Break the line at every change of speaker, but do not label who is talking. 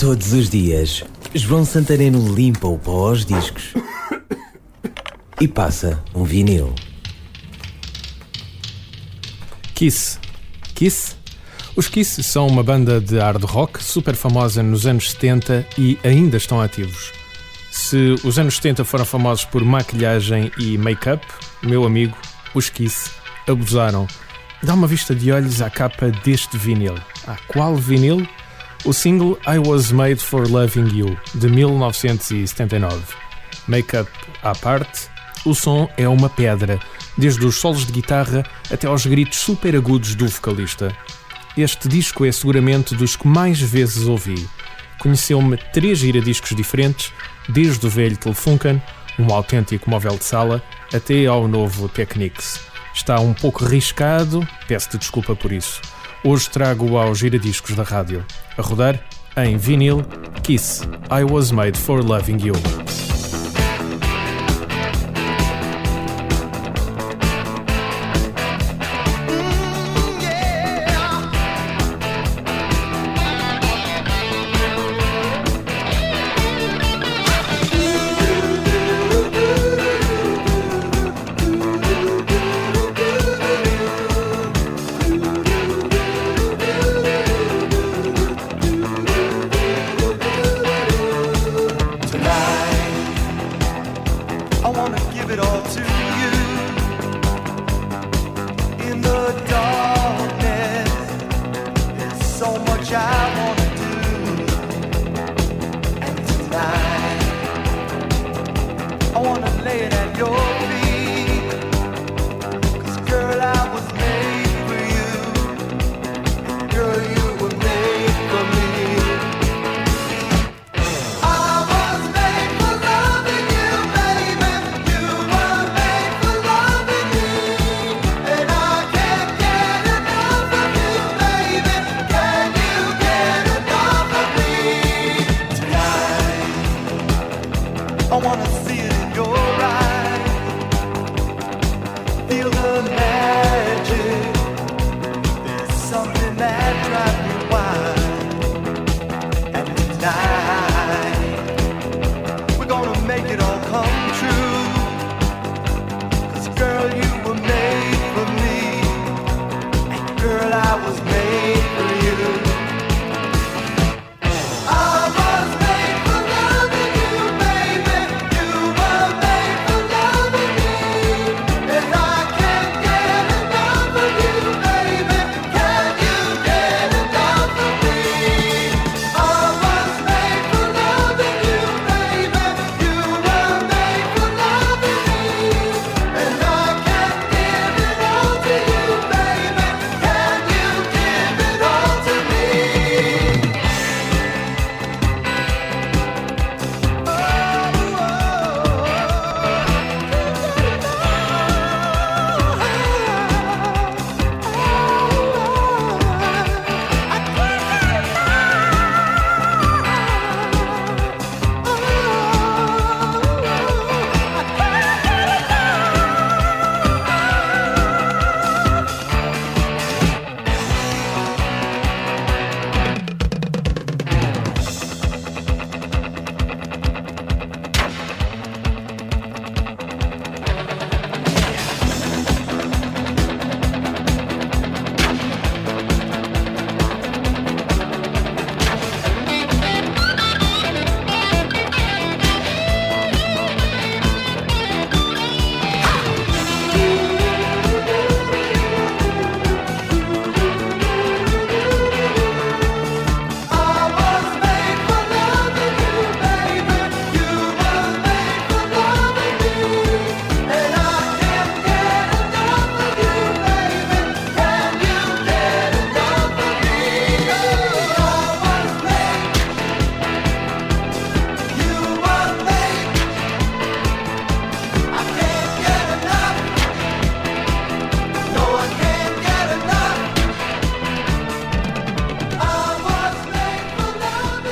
Todos os dias, João Santareno limpa o pó aos discos e passa um vinil.
Kiss. Kiss? Os Kiss são uma banda de hard rock super famosa nos anos 70 e ainda estão ativos. Se os anos 70 foram famosos por maquilhagem e make-up, meu amigo, os Kiss abusaram. Dá uma vista de olhos à capa deste vinil. A qual vinil? O single I Was Made for Loving You, de 1979. Make-up à parte, o som é uma pedra, desde os solos de guitarra até aos gritos super agudos do vocalista. Este disco é seguramente dos que mais vezes ouvi. Conheceu-me três giradiscos diferentes, desde o velho Telefunken, um autêntico móvel de sala, até ao novo Technics. Está um pouco riscado, peço-te desculpa por isso. Hoje trago aos giradiscos da rádio. A rodar, em vinil, Kiss, I Was Made for Loving You.
I wanna give it all to you. In the darkness, there's so much I want to do, and it's. I want to lay it at your